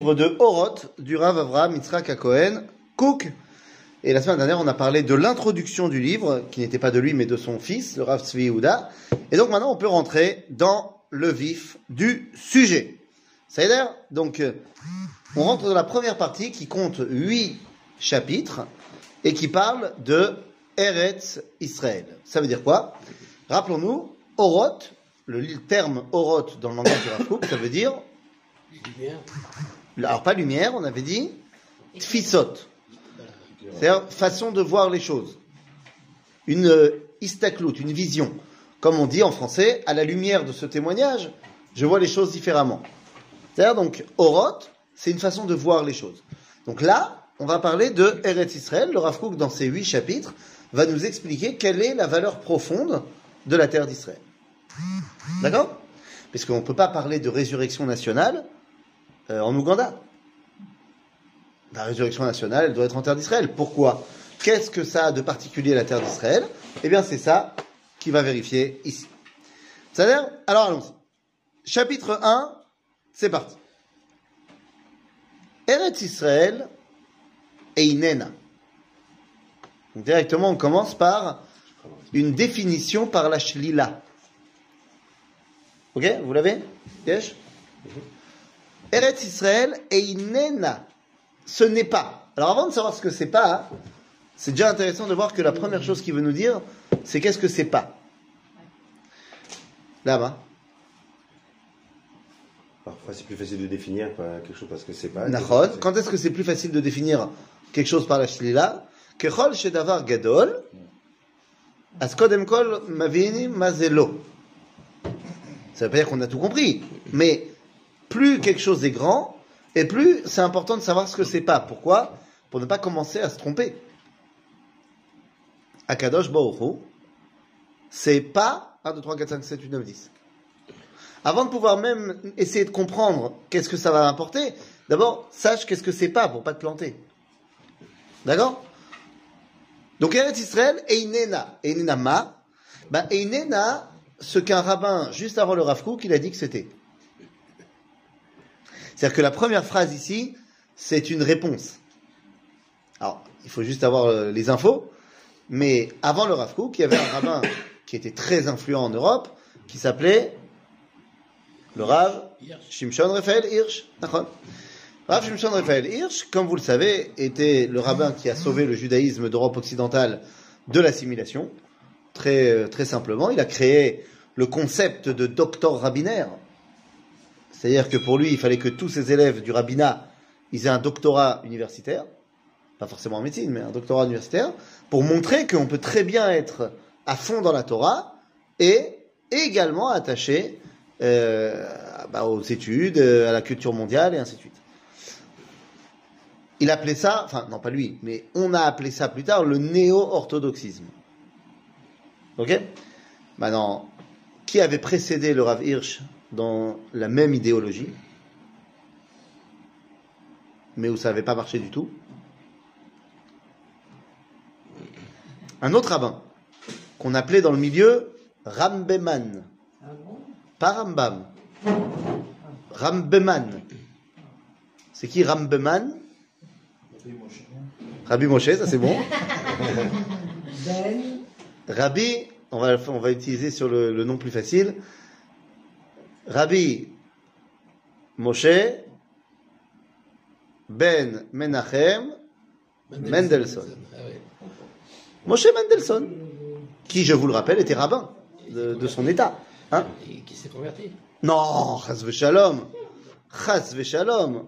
de Oroth du Rav Avraham Yitzhak Cohen, Cook. Et la semaine dernière, on a parlé de l'introduction du livre, qui n'était pas de lui, mais de son fils, le Rav Tzvi Yehuda. Et donc maintenant, on peut rentrer dans le vif du sujet. Ça veut dire, donc, euh, on rentre dans la première partie qui compte huit chapitres et qui parle de Eretz Israël. Ça veut dire quoi? Rappelons-nous, Oroth, le terme Oroth dans le langage du Rav Kook, ça veut dire alors pas lumière, on avait dit tfisot. C'est-à-dire façon de voir les choses. Une euh, istaklout, une vision. Comme on dit en français, à la lumière de ce témoignage, je vois les choses différemment. C'est-à-dire donc, Oroth, c'est une façon de voir les choses. Donc là, on va parler de Eretz Israël. Le Rav dans ses huit chapitres, va nous expliquer quelle est la valeur profonde de la terre d'Israël. D'accord? Parce ne peut pas parler de résurrection nationale euh, en Ouganda. La résurrection nationale, elle doit être en terre d'Israël. Pourquoi? Qu'est-ce que ça a de particulier la terre d'Israël? Eh bien, c'est ça qui va vérifier ici. C'est-à-dire, alors allons-y. Chapitre 1, c'est parti. Eretz Israël et Inena. Directement, on commence par une définition par la Shlila. Ok? Vous l'avez? Yes Eretz Israël et Inena. Ce n'est pas. Alors avant de savoir ce que c'est pas, c'est déjà intéressant de voir que la première chose qu'il veut nous dire, c'est qu'est-ce que c'est pas. Là-bas. Parfois, c'est plus facile de définir quelque chose parce que c'est pas. Nachod. Quand est-ce que c'est plus facile de définir quelque chose par la shlila Kechol shedavar gadol. Askodem kol mavini mazelo. Ça veut pas dire qu'on a tout compris, mais plus quelque chose est grand, et plus c'est important de savoir ce que c'est pas. Pourquoi? Pour ne pas commencer à se tromper. Akadosh Baruch c'est pas 1, 2, 3, 4, 5, 7, 8, 9, 10. Avant de pouvoir même essayer de comprendre qu'est-ce que ça va apporter, d'abord, sache qu'est-ce que c'est pas pour pas te planter. D'accord? Donc, Eretz Israël, Einena. Einena ma. Ben, Einena, ce qu'un rabbin, juste avant le Rav Kook, il a dit que c'était. C'est-à-dire que la première phrase ici, c'est une réponse. Alors, il faut juste avoir euh, les infos, mais avant le Rav Kook, il y avait un rabbin qui était très influent en Europe, qui s'appelait le Rav Shimshon Raphaël Hirsch. Rav Shimshon Raphaël Hirsch, comme vous le savez, était le rabbin qui a sauvé le judaïsme d'Europe occidentale de l'assimilation. Très, euh, très simplement, il a créé le concept de docteur rabbinaire, c'est-à-dire que pour lui, il fallait que tous ses élèves du rabbinat, ils aient un doctorat universitaire, pas forcément en médecine, mais un doctorat universitaire, pour montrer qu'on peut très bien être à fond dans la Torah et également attaché euh, bah, aux études, à la culture mondiale et ainsi de suite. Il appelait ça, enfin non pas lui, mais on a appelé ça plus tard le néo-orthodoxisme. Ok? Maintenant, qui avait précédé le Rav Hirsch? Dans la même idéologie, mais où ça n'avait pas marché du tout. Un autre rabbin, qu'on appelait dans le milieu Rambeman. Pas Rambam. Rambeman. C'est qui Rambeman? Rabbi Moshe, ça c'est bon. Rabbi, on va, on va utiliser sur le, le nom plus facile. Rabbi Moshe Ben Menachem Mendelssohn. Moshe Mendelssohn, qui, je vous le rappelle, était rabbin de, son état. Hein Et qui s'est converti Non, Chas Shalom. Chas Shalom.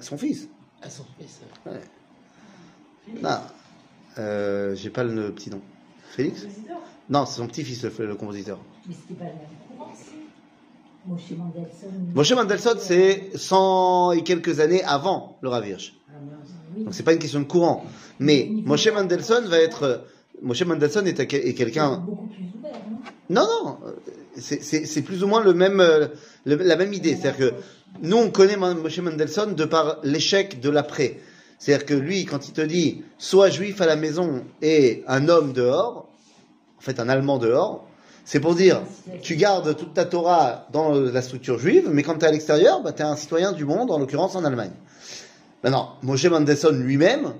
Son fils. Ah, son fils. Ouais. Non, euh, j'ai pas le petit nom. Félix? Non, c'est son petit-fils, le, le, compositeur. Mais c'était pas Moshe Mendelssohn, c'est 100 et quelques années avant le Ravirch. Ah, Donc c'est pas une question de courant. Mais Moshe Mendelssohn va être. Moshe Mendelssohn est, est quelqu'un. Non? Non. C'est plus ou moins le même, la même idée. C'est-à-dire que nous, on connaît Moshe Mendelssohn de par l'échec de l'après. C'est-à-dire que lui, quand il te dit soit juif à la maison et un homme dehors, en fait un allemand dehors, C'est pour dire, tu gardes toute ta Torah dans la structure juive, mais quand tu es à l'extérieur, bah, tu es un citoyen du monde, en l'occurrence en Allemagne. Maintenant, Moshe Mendelssohn lui-même,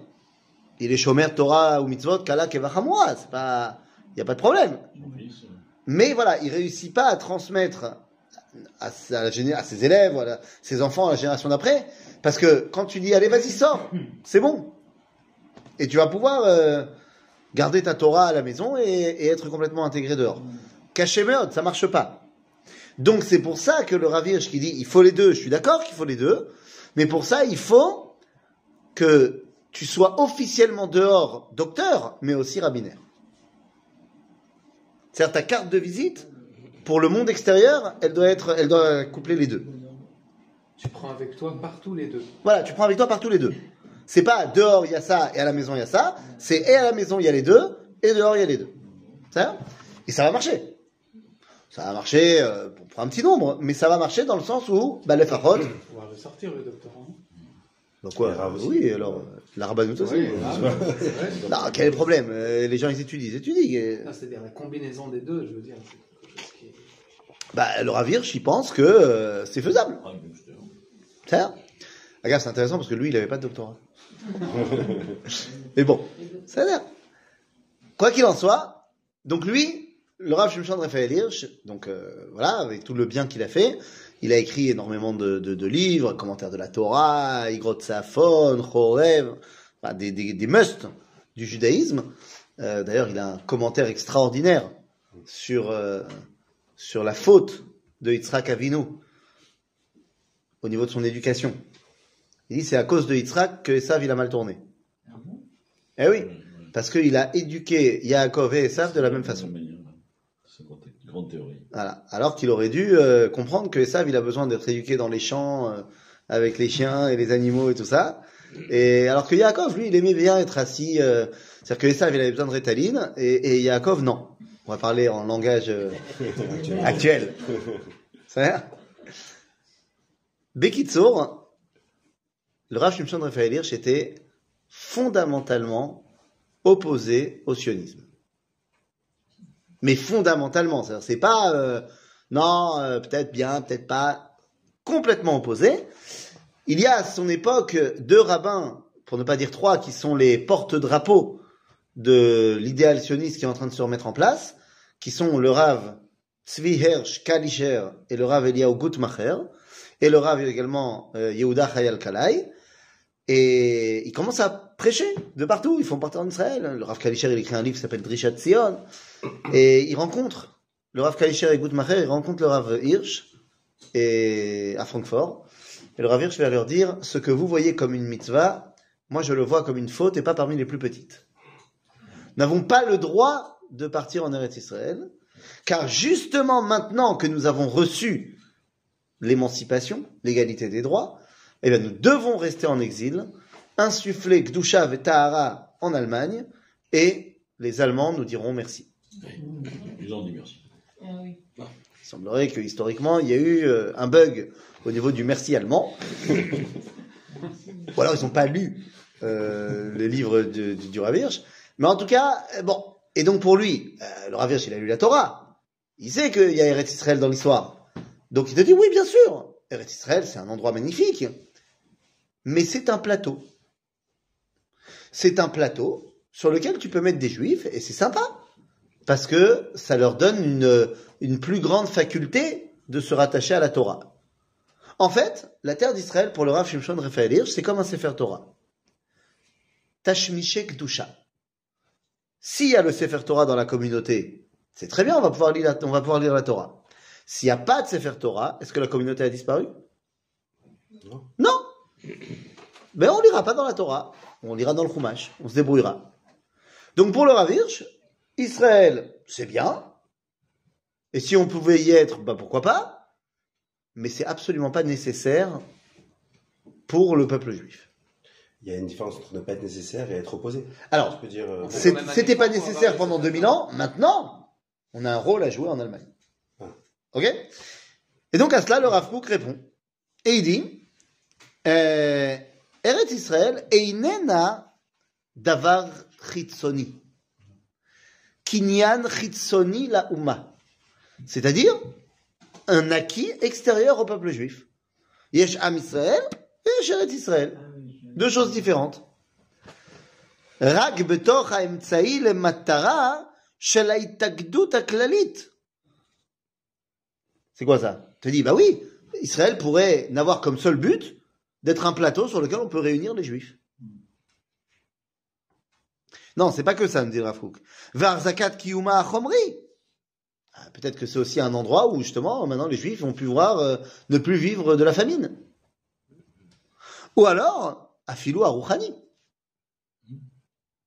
il est Shomer Torah ou Mitzvot, Kala Kevachamua, c'est pas, il n'y a pas de problème. Mais voilà, il réussit pas à transmettre à, ses élèves, à ses enfants, à la génération d'après, parce que quand tu dis allez vas-y sors, c'est bon, et tu vas pouvoir euh, garder ta Torah à la maison et, et être complètement intégré dehors. Caché ça marche pas. Donc c'est pour ça que le Ravirge qui dit il faut les deux, je suis d'accord qu'il faut les deux, mais pour ça il faut que tu sois officiellement dehors docteur, mais aussi rabbinaire. C'est-à-dire ta carte de visite pour le monde extérieur, elle doit être, elle doit coupler les deux. Tu prends avec toi partout les deux. Voilà, tu prends avec toi partout les deux. C'est pas dehors il y a ça et à la maison il y a ça, c'est et à la maison il y a les deux et dehors il y a les deux. Ça Et ça va marcher. Ça va marcher euh, pour, un petit nombre, mais ça va marcher dans le sens où bah, les farod. On va ressortir le doctorant. Donc quoi. Oui, alors la rabbanoute aussi. Oui, c'est. Non, quel est le problème? Euh, Les gens ils étudient, ils étudient. Ah, C'est-à-dire la combinaison des deux, je veux dire. c'est quelque chose qui est- Bah, le Ravirch, il pense que euh, c'est faisable. Ça Regarde, c'est intéressant parce que lui, il n'avait pas de doctorat. Mais bon, ça a l'air. Quoi qu'il en soit, donc lui, le Rav Shimshon Raphaël Hirsch, donc euh, voilà, avec tout le bien qu'il a fait, il a écrit énormément de, de, de livres, commentaires de la Torah, Igrot Safon, Chorev, enfin, des, des, des musts du judaïsme. Euh, D'ailleurs, il a un commentaire extraordinaire sur, euh, sur la faute de Yitzhak Avinu au niveau de son éducation. Il dit c'est à cause de Yitzhak que Esav il a mal tourné. Eh oui, parce qu'il a éduqué Yaakov et Esav de la même façon. C'est une grande théorie. Voilà. Alors qu'il aurait dû euh, comprendre que Esav il a besoin d'être éduqué dans les champs euh, avec les chiens et les animaux et tout ça. Et alors que Yaakov, lui, il aimait bien être assis. euh, C'est-à-dire que Esav il avait besoin de rétaline et, et Yaakov non. On va parler en langage euh, actuel. Ça va Bekitsour, le Rav Shimshon Raphaël Hirsch était fondamentalement opposé au sionisme. Mais fondamentalement, c'est-à-dire, c'est pas euh, non, euh, peut-être bien, peut-être pas, complètement opposé. Il y a à son époque deux rabbins, pour ne pas dire trois, qui sont les porte-drapeaux de l'idéal sioniste qui est en train de se remettre en place, qui sont le Rav Tzvi Hersh Kalisher et le Rav Eliyahu Gutmacher, et le Rav également euh, Yehuda Chayal Kalai. Et ils commencent à prêcher de partout, ils font partie en Israël. Le Rav Kalisher, il écrit un livre qui s'appelle Drishat Sion, et ils rencontrent le Rav Kalisher et Gutmacher, ils rencontrent le Rav Hirsch et, à Francfort. Et le Rav Hirsch va leur dire, ce que vous voyez comme une mitzvah, moi je le vois comme une faute et pas parmi les plus petites. N'avons pas le droit de partir en Eretz Israël, car justement maintenant que nous avons reçu l'émancipation, l'égalité des droits, eh bien, nous devons rester en exil, insuffler Gdusha et Tahara en Allemagne, et les Allemands nous diront merci. Ils ont dit merci. Il semblerait que historiquement, il y a eu euh, un bug au niveau du merci allemand. Ou alors ils n'ont pas lu euh, les livres de- du, du Rav Hirsch. Mais en tout cas, euh, bon. Et donc pour lui, euh, le Rav Hirsch, il a lu la Torah. Il sait qu'il y a Eretz Israël dans l'histoire. Donc il te dit, oui, bien sûr. Eretz Israël, c'est un endroit magnifique. Mais c'est un plateau. C'est un plateau sur lequel tu peux mettre des juifs, et c'est sympa. Parce que ça leur donne une, une plus grande faculté de se rattacher à la Torah. En fait, la terre d'Israël, pour le Rav Shimshon Raphaël Hirsch, c'est comme un Sefer Torah. Tashmishek Dusha. S'il y a le Sefer Torah dans la communauté, c'est très bien, on va pouvoir lire la, on va pouvoir lire la Torah. S'il n'y a pas de Sefer Torah, est-ce que la communauté a disparu? Non. Non Mais on lira pas dans la Torah, on lira dans le Chumash, on se débrouillera. Donc pour le Rav Hirsch, Israël, c'est bien. Et si on pouvait y être, bah pourquoi pas Mais c'est absolument pas nécessaire pour le peuple juif. Il y a une différence entre ne pas être nécessaire et être opposé. Alors, Je peux dire. euh, c'était pas nécessaire pendant les 2000 ans. Maintenant, on a un rôle à jouer en Allemagne. Ah. Ok? Et donc à cela, le Rav Kook répond. Et il dit euh, Eretz Israël einena davar chitzoni. Kinyan chitzoni la umma. C'est-à-dire un acquis extérieur au peuple juif. Yesh Am Israël et Yesh Eretz Israël. Deux choses différentes. רק בתוך האמצעי למטרה של ההתאגדות הכללית. C'est quoi ça Tu te dis, bah oui, Israël pourrait n'avoir comme seul but d'être un plateau sur lequel on peut réunir les juifs. Non, c'est pas que ça, me dit Rafouk. Var zakat kiyuma achomri. Ah, Peut-être que c'est aussi un endroit où justement maintenant les juifs vont pouvoir euh, ne plus vivre de la famine. Ou alors, afilou arouchani.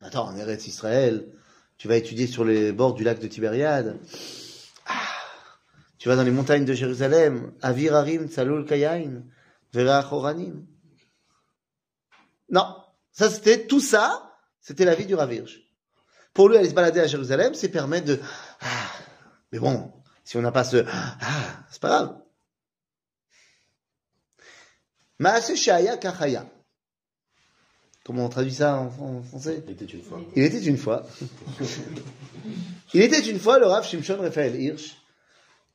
Attends, en Eretz Israël, tu vas étudier sur les bords du lac de Tibériade. Ah, tu vas dans les montagnes de Jérusalem. Avir Tzalul Kayain. Non, ça c'était tout ça, c'était la vie du Ravirge. Pour lui, aller se balader à Jérusalem, c'est permettre de. Ah, mais bon, si on n'a pas ce. Ah, c'est pas grave. Maase Shaya Kachaya. Comment on traduit ça en, en français? Il était une fois. Il était une fois. Il était une fois le Rav Shimshon Raphaël Hirsch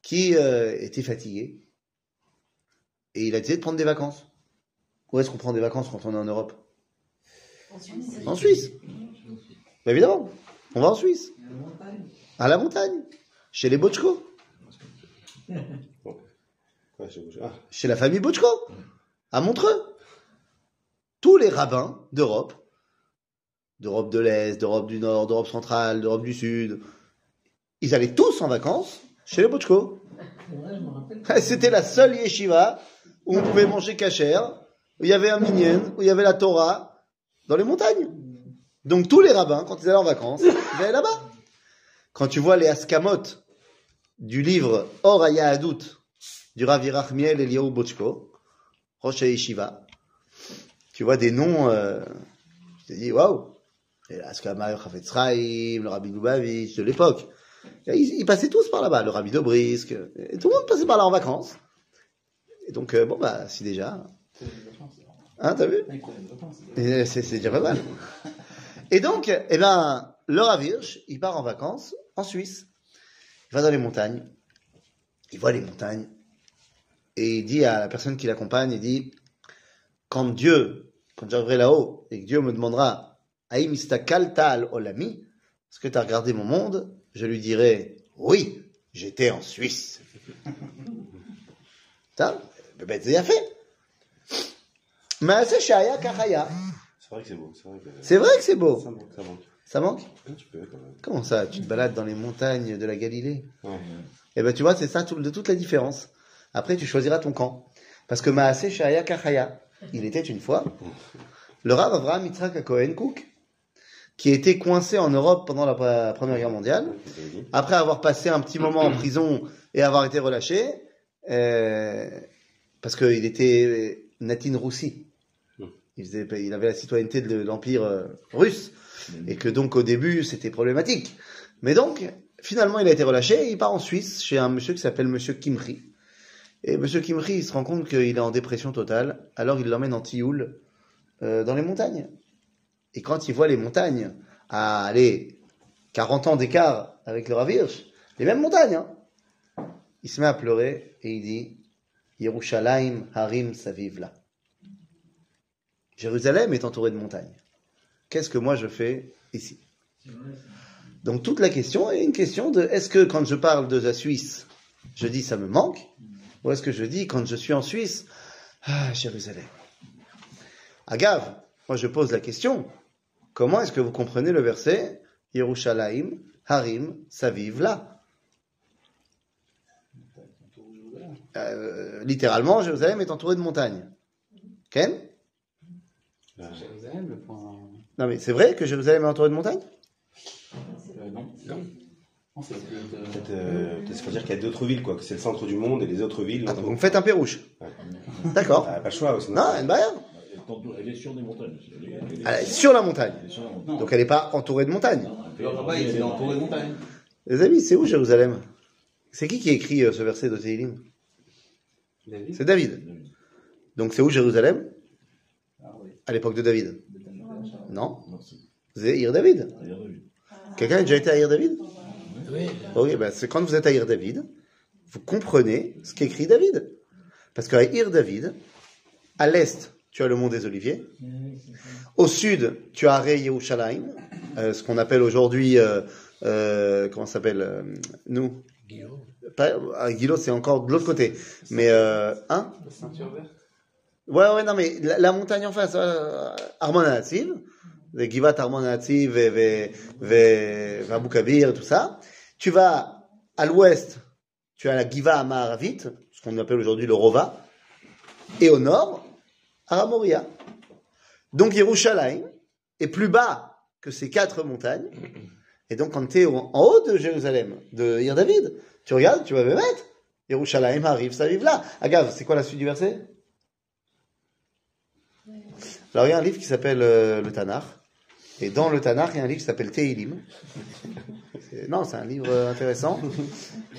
qui euh, était fatigué et il a décidé de prendre des vacances. Où est-ce qu'on prend des vacances quand on est en Europe? En Suisse. Bah, évidemment. On va en Suisse. À la montagne. Chez les je- ah, Chez la famille Bochko. À Montreux. Tous les rabbins d'Europe, d'Europe de l'Est, d'Europe du Nord, d'Europe centrale, d'Europe du Sud, ils allaient tous en vacances chez les me rappelle. C'était la seule yeshiva où on pouvait manger cachère, où il y avait un minyan, où il y avait la Torah, dans les montagnes. Donc tous les rabbins, quand ils allaient en vacances, ils allaient là-bas. Quand tu vois les askamot du livre Or Hadout du Rav Yerachmiel Eliyahu Bochko, Rosh Yeshiva, tu vois des noms, euh, tu te dis waouh, Chaim, le Rabbi Lubavitch de l'époque. Ils, ils passaient tous par là-bas, le Rabbi Dobrisque, et tout le monde passait par là en vacances. Et donc, euh, bon, bah, si déjà. Hein, t'as vu Et C'est déjà pas mal. Et donc, eh ben, le Rav Hirsch, il part en vacances en Suisse. Il va dans les montagnes. Il voit les montagnes. Et il dit à la personne qui l'accompagne, il dit, quand Dieu, quand j'arriverai là-haut, et que Dieu me demandera, Aïm istakalta al olami, est-ce que tu as regardé mon monde? Je lui dirai, oui, j'étais en Suisse. Ça, c'est bien fait. Mais c'est Shaya Kachaya. C'est vrai que c'est beau. C'est vrai que C'est beau. ça manque. Ça manque. Ça manque? Un petit peu quand même. Comment ça? Tu te balades dans les montagnes de la Galilée? Ouais. Eh ben tu vois, c'est ça tout- de toute la différence. Après, tu choisiras ton camp. Parce que Maaseh Shaya Kachaya, il était une fois le Rav Avraham Yitzhak Cohen Cook, qui était coincé en Europe pendant la pre- Première Guerre mondiale. Après avoir passé un petit moment en prison et avoir été relâché, euh, parce qu'il était Natin Roussi. Il, faisait, il avait la citoyenneté de l'Empire euh, russe. Et que donc au début c'était problématique. Mais donc finalement il a été relâché et il part en Suisse chez un monsieur qui s'appelle Monsieur Kimri. Et Monsieur Kimri il se rend compte qu'il est en dépression totale. Alors il l'emmène en tioule euh, dans les montagnes. Et quand il voit les montagnes à aller 40 ans d'écart avec le Rav Hirsch, les mêmes montagnes, hein, il se met à pleurer et il dit Yerushalayim Harim. Jérusalem est entourée de montagnes. Qu'est-ce que moi je fais ici? Donc toute la question est une question de est-ce que quand je parle de la Suisse, je dis ça me manque? Ou est-ce que je dis quand je suis en Suisse, ah, Jérusalem Agave, moi je pose la question, comment est-ce que vous comprenez le verset Yerushalayim, Harim, Saviv, là Euh, Littéralement, Jérusalem est entourée de montagnes. Ken? Jérusalem, le point. Non mais c'est vrai que Jérusalem est entourée de montagnes? Euh, non. Non. Non, peut-être, euh, Peut-être, dire qu'il y a d'autres villes, quoi. Que c'est le centre du monde et les autres villes. Ah, non, donc Vous faites un pérouche. D'accord. Ah, pas le choix aussi. Non, elle Elle est sur des montagnes. aussi. Elle est, elle est- Elle est sur la montagne. elle est sur la montagne. Donc elle n'est pas entourée de montagnes. Elle est de. Les amis, c'est où Jérusalem? C'est qui qui écrit euh, ce verset de David. C'est David. Donc c'est où Jérusalem? Ah oui. À l'époque de David. Non c'est Ir David. Quelqu'un a déjà été à Ir David? Oui, Ok, ben c'est quand vous êtes à Ir David, vous comprenez ce qu'écrit David. Parce qu'à Ir David, à l'est, tu as le mont des Oliviers. Au sud, tu as Ré Yerushalayim, euh, ce qu'on appelle aujourd'hui, euh, euh, comment ça s'appelle euh, Nous? Pas- ah, Guillot, c'est encore de l'autre côté. Mais, euh, hein? La ceinture verte. Ouais, ouais, non, mais la, la montagne en face, euh, Armon Anativ, les Givat Armon Anativ et, Kabir et tout ça. Tu vas à l'ouest, tu as la Giva Amaravit, ce qu'on appelle aujourd'hui le Rova, et au nord, Aramoria. Donc Yerushalayim est plus bas que ces quatre montagnes. Et donc quand tu es en haut de Jérusalem, de Ir David, tu regardes, tu vas me mettre. Yerushalayim arrive, ça arrive là. Agave, c'est quoi la suite du verset? Alors, il y a un livre qui s'appelle euh, le Tanakh. Et dans le Tanakh, il y a un livre qui s'appelle Teilim. Non, c'est un livre intéressant.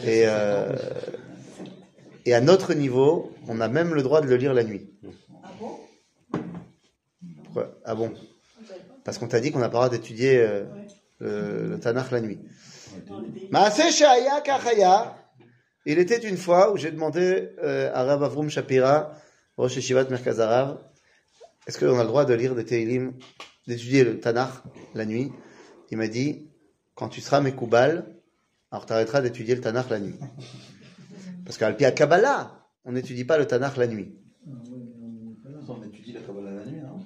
Euh, et à notre niveau, on a même le droit de le lire la nuit. Ah bon Parce qu'on t'a dit qu'on n'a pas le droit d'étudier euh, le, Tanakh la nuit. Il était une fois où j'ai demandé euh, à Rav Avrum Shapira, Rosh Yeshivat Merkaz Harav, est-ce qu'on a le droit de lire des Teilim, d'étudier le Tanakh la nuit? Il m'a dit, quand tu seras Mekoubal, alors tu arrêteras d'étudier le Tanakh la nuit. Parce qu'à Kabbalah, on n'étudie pas le Tanakh la nuit. On étudie la Kabbalah la nuit, non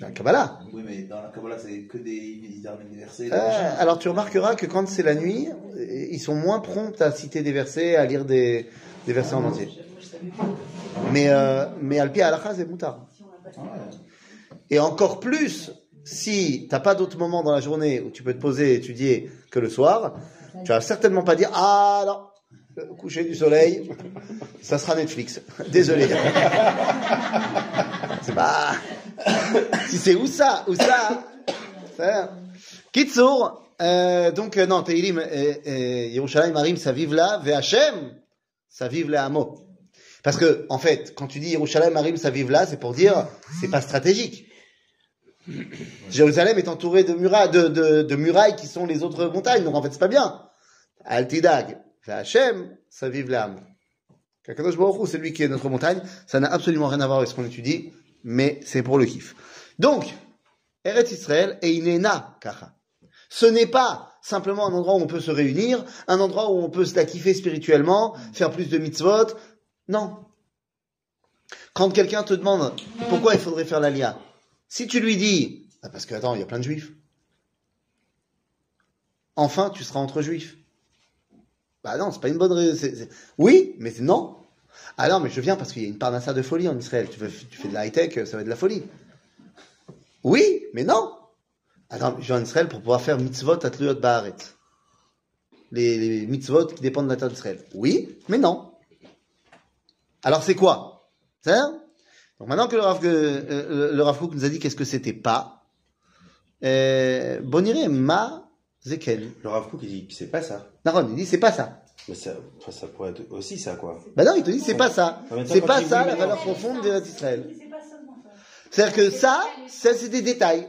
La Kabbalah. Oui, mais dans la Kabbalah, c'est que des, ils des versets. des Euh, machins. alors tu remarqueras que quand c'est la nuit, euh, ils sont moins prompts à citer des versets, à lire des, des versets en entier. Mais, euh, mais Alpia Halakha, c'est moutard. Ah ouais. Et encore plus, si t'as pas d'autre moment dans la journée où tu peux te poser et étudier que le soir, tu vas certainement pas dire ah non, coucher du soleil, ça sera Netflix. Désolé. c'est pas. si c'est où ça, où ça. Kitsour, euh, donc euh, non, Teilim, euh, euh, Yerushalayim, Marim, ça vive là, V'Hachem, ça vive là, Hamo. Parce que, en fait, quand tu dis Yerushalayim, Marim, ça vive là, c'est pour dire, c'est pas stratégique. Jérusalem est entouré de murailles, de, de, de murailles qui sont les autres montagnes, donc en fait, c'est pas bien. Altidag, Hachem, ça vive l'âme. Kakadosh Baruch c'est lui qui est notre montagne. Ça n'a absolument rien à voir avec ce qu'on étudie, mais c'est pour le kiff. Donc, Eretz Israël et Inena Kacha. Ce n'est pas simplement un endroit où on peut se réunir, un endroit où on peut se la kiffer spirituellement, faire plus de mitzvot. Non. Quand quelqu'un te demande pourquoi il faudrait faire l'alia, si tu lui dis, Ah, parce que attends, il y a plein de juifs. Enfin, tu seras entre juifs. Bah non, c'est pas une bonne raison. Oui, mais non. Ah non, mais je viens parce qu'il y a une parnassa de folie en Israël. Tu, fais- de la high-tech, ça va être de la folie. Oui, mais non. Attends, je viens en Israël pour pouvoir faire mitzvot atluyot ba'aret. Les, les mitzvot qui dépendent de la terre d'Israël. Oui, mais non. Alors c'est quoi? C'est Donc maintenant que le Rav, euh, nous a dit qu'est-ce que c'était pas, euh, Boniré ma zeken. Le Rav Kook, il dit c'est pas ça. Naron, il dit c'est pas ça. Mais ça, enfin, ça pourrait être aussi ça, quoi. Ben non, il te dit c'est pas ça. C'est pas ça la valeur profonde d'Eretz Israël. C'est-à-dire que ça, ça c'est des détails.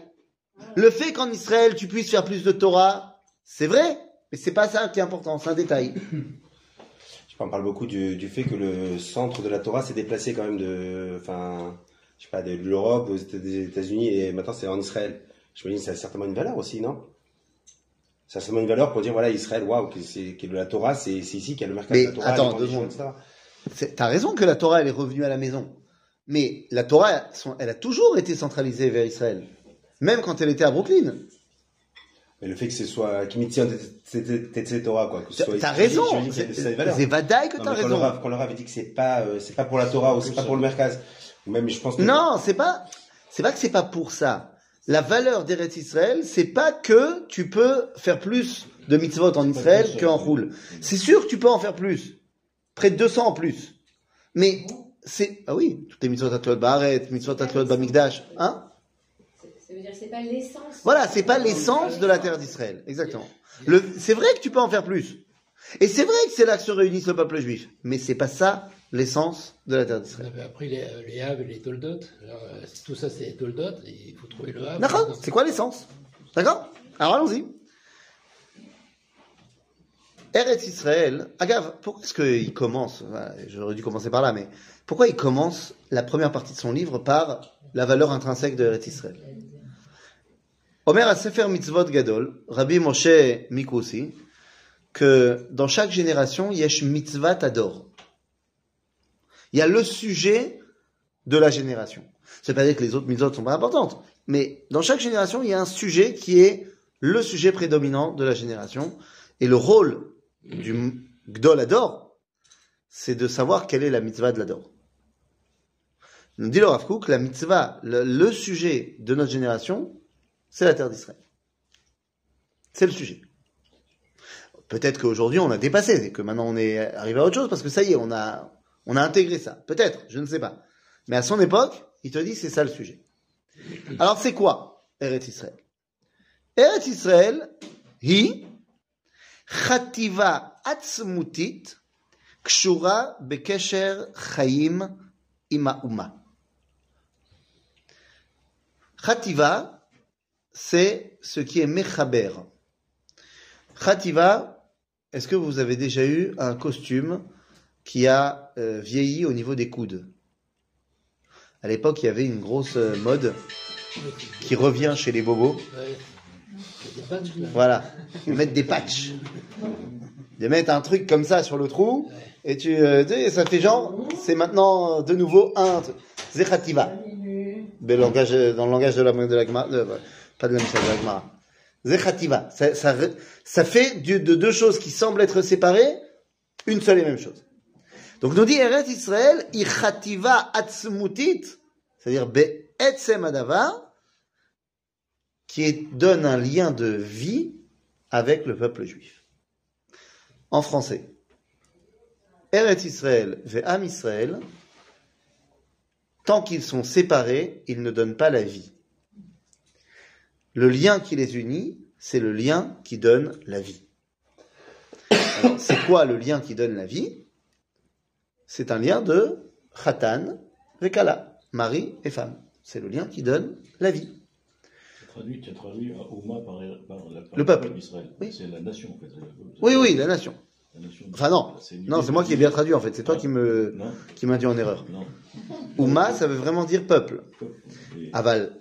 Le fait qu'en Israël tu puisses faire plus de Torah, c'est vrai, mais c'est pas ça qui est important, c'est un détail. Je sais pas, on parle beaucoup du, du fait que le centre de la Torah s'est déplacé quand même de, enfin, je sais pas, de l'Europe, aux États-Unis et maintenant c'est en Israël. Je me dis, ça a certainement une valeur aussi, non? Ça a certainement une valeur pour dire, voilà, Israël, waouh, que c'est que la Torah, c'est c'est ici qu'il y a le mercat Mais de la Torah, attends, deux. C'est- T'as raison que la Torah elle est revenue à la maison, mais la Torah, elle a toujours été centralisée vers Israël, même quand elle était à Brooklyn. Mais le fait que ce soit Kimitzion Torah, quoi, que ce T'as soit t'as raison, c'est ça a une valeur. c'est vadaï que t'as raison. Quand le Rav avait dit que c'est pas, euh, c'est pas pour la Torah ou c'est pas pour le Merkaz, ou même, je pense Non, c'est pas, c'est pas que c'est pas pour ça. La valeur d'Eretz Israël, c'est pas que tu peux faire plus de mitzvot en Israël qu'en Roule. C'est sûr que tu peux en faire plus. Près de 200 en plus. Mais c'est, ah oui, toutes les mitzvot atlot ba'aret, mitzvot atlot ba'mikdash, hein? Ça veut dire que c'est pas l'essence. Voilà, c'est pas l'essence de la terre d'Israël. Exactement. C'est vrai que tu peux en faire plus. Et c'est vrai que c'est là que se réunissent le peuple juif. Mais c'est pas ça l'essence de la terre On d'Israël. avait appris les, euh, les Havres et les Toldot. Alors, euh, tout ça, c'est les Toldot. Il faut trouver le Havre. D'accord C'est quoi l'essence? D'accord? Alors allons-y. Eretz Israël, Agav, pourquoi est-ce qu'il commence, j'aurais dû commencer par là, mais pourquoi il commence la première partie de son livre par la valeur intrinsèque de Eretz Israël? Omer a Sefer Mitzvot Gadol, Rabbi Moshe Mikusi, que dans chaque génération, Yesh Mitzvat Ador. Il y a le sujet de la génération. C'est pas dire que les autres mitzvot sont pas importantes, mais dans chaque génération, il y a un sujet qui est le sujet prédominant de la génération. Et le rôle du Gdol Ador, c'est de savoir quelle est la mitzvah de l'Ador. Nous dit le Rav la mitzvah, le sujet de notre génération, c'est la terre d'Israël. C'est le sujet. Peut-être qu'aujourd'hui on a dépassé, et que maintenant on est arrivé à autre chose, parce que ça y est, on a, on a intégré ça. Peut-être, je ne sais pas. Mais à son époque, il te dit c'est ça le sujet. Alors c'est quoi Eretz Israël Eretz Israël, hi, chativa atzmutit, kshura bekesher chayim imauma. Chativa, c'est ce qui est mechaber. Chativa, est-ce que vous avez déjà eu un costume qui a euh, vieilli au niveau des coudes À l'époque, il y avait une grosse euh, mode qui revient chez les bobos. Voilà, ils mettent des patchs. Ils mettent un truc comme ça sur le trou, et tu, euh, ça fait genre, c'est maintenant de nouveau un, Zechativa. Mais le langage, dans le langage de la, de pas de la de la. Zechativa. Ça, ça, fait de deux choses qui semblent être séparées, une seule et même chose. Donc nous dit Eretz Israël, Ichativa Atzmutit, c'est-à-dire Be'etzem Adavar, qui donne un lien de vie avec le peuple juif. En français, Eretz Israël Ve'am Israël, tant qu'ils sont séparés, ils ne donnent pas la vie. Le lien qui les unit, c'est le lien qui donne la vie. C'est quoi le lien qui donne la vie? C'est un lien de Khatan Vekala, mari et femme. C'est le lien qui donne la vie. Tu as traduit, tu as traduit à Ouma par, par la- par Le peuple. d'Israël. Oui. C'est la nation, en fait. Oui, oui, la nation. La nation. Enfin non, c'est moi qui ai bien traduit en fait. C'est toi qui me Non, qui m'as dit en erreur. non. Ouma, ça veut vraiment dire peuple. Et- Aval,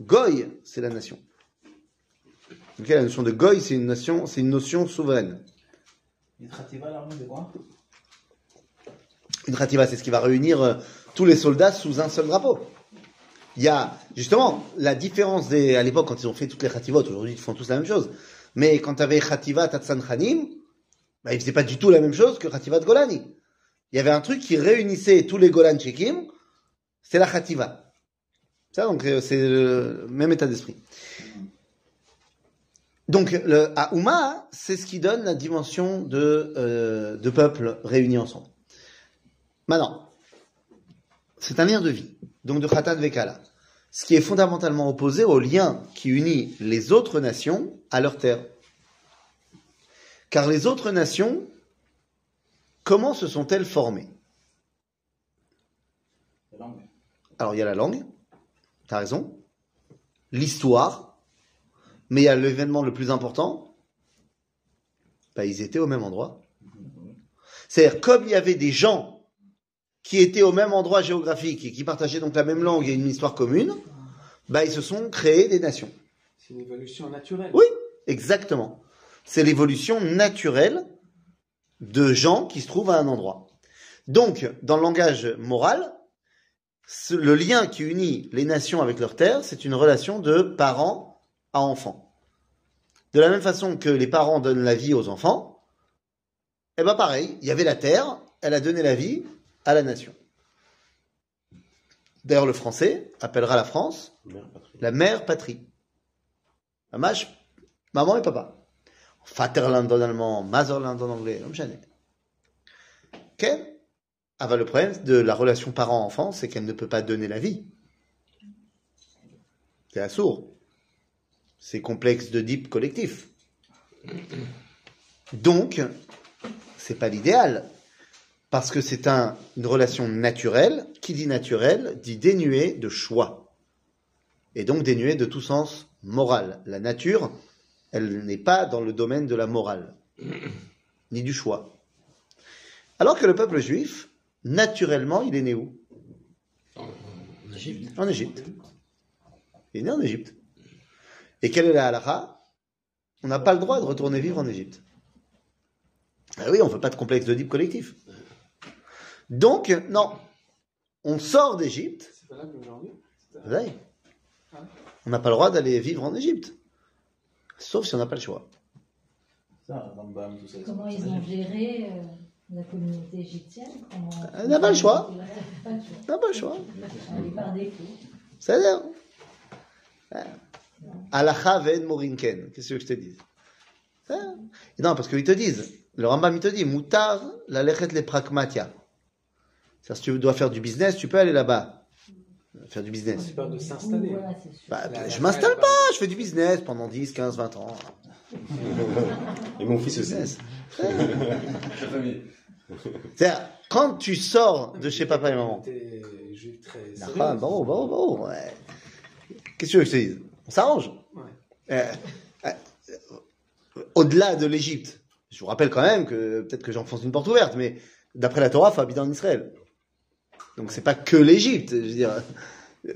Goy, c'est la nation. La notion de Goy, c'est une nation, c'est une notion souveraine. Et Khativa, l'armée de quoi? Une rativa, c'est ce qui va réunir euh, tous les soldats sous un seul drapeau. Il y a justement la différence des à l'époque quand ils ont fait toutes les khativot. Aujourd'hui, ils font tous la même chose. Mais quand tu avais khativa Tatsan Khanim, bah, ils faisaient pas du tout la même chose que khativa de Golani. Il y avait un truc qui réunissait tous les Golan Shekim, c'est la khativa. Ça, donc euh, c'est le même état d'esprit. Donc le, à Ouma, c'est ce qui donne la dimension de, euh, de peuples réunis ensemble. Maintenant, c'est un lien de vie, donc de Khatan Vekala, ce qui est fondamentalement opposé au lien qui unit les autres nations à leur terre. Car les autres nations, comment se sont-elles formées? Alors il y a la langue, tu as raison, l'histoire, mais il y a l'événement le plus important, bah, ils étaient au même endroit. C'est-à-dire, comme il y avait des gens qui étaient au même endroit géographique et qui partageaient donc la même langue et une histoire commune, bah, ils se sont créés des nations. C'est une évolution naturelle. Oui, exactement. C'est l'évolution naturelle de gens qui se trouvent à un endroit. Donc, dans le langage moral, le lien qui unit les nations avec leur terre, c'est une relation de parents à enfants. De la même façon que les parents donnent la vie aux enfants, eh ben pareil, il y avait la terre, elle a donné la vie à la nation. D'ailleurs, le français appellera la France Mère patrie. la mère patrie. Mamash, maman et papa. Vaterland en allemand, Motherland en anglais, comme jamais. Ok Ah bah, le problème de la relation parent-enfant, c'est qu'elle ne peut pas donner la vie. C'est assourd. C'est complexe de deep collectif. Donc, c'est pas l'idéal. Parce que c'est un- une relation naturelle. Qui dit naturelle dit dénuée de choix et donc dénué de tout sens moral. La nature, elle n'est pas dans le domaine de la morale. ni du choix. Alors que le peuple juif, naturellement, il est né où? En, Égypte. En Égypte. Il est né en Égypte. Et quelle est la halakha? On n'a pas le droit de retourner vivre en Égypte. Ah oui, on ne veut pas de complexe d'Oedipe collectif. Donc, non. On sort d'Égypte. C'est valable aujourd'hui Ouais. On n'a pas le droit d'aller vivre en Égypte. Sauf si on n'a pas le choix. Comment ils ont géré euh, la communauté égyptienne? Comment- Elle n'a pas le choix. Elle n'a pas le choix. On n'a pas le choix. Elle est par défaut. C'est-à-dire. Alacha ve'en morinken. Qu'est-ce que je te dis Hein? Non, parce qu'ils te disent, le Rambam il te dit, moutar la lechet le pragmatia. C'est-à-dire, si tu dois faire du business, tu peux aller là-bas. Faire du business. C'est pas de s'installer. C'est. Bah, je m'installe pas, je fais du business pendant 10, 15, 20 ans. Et mon fils aussi. C'est-à-dire, quand tu sors de chez papa et maman, Ah, bon, bon, bon, ouais. Qu'est-ce que tu veux que je te dise? On s'arrange. Ouais. Euh, euh, Au-delà de l'Égypte, je vous rappelle quand même que peut-être que j'enfonce une porte ouverte, mais d'après la Torah, il faut habiter en Israël. Donc c'est pas que l'Égypte. Je veux dire,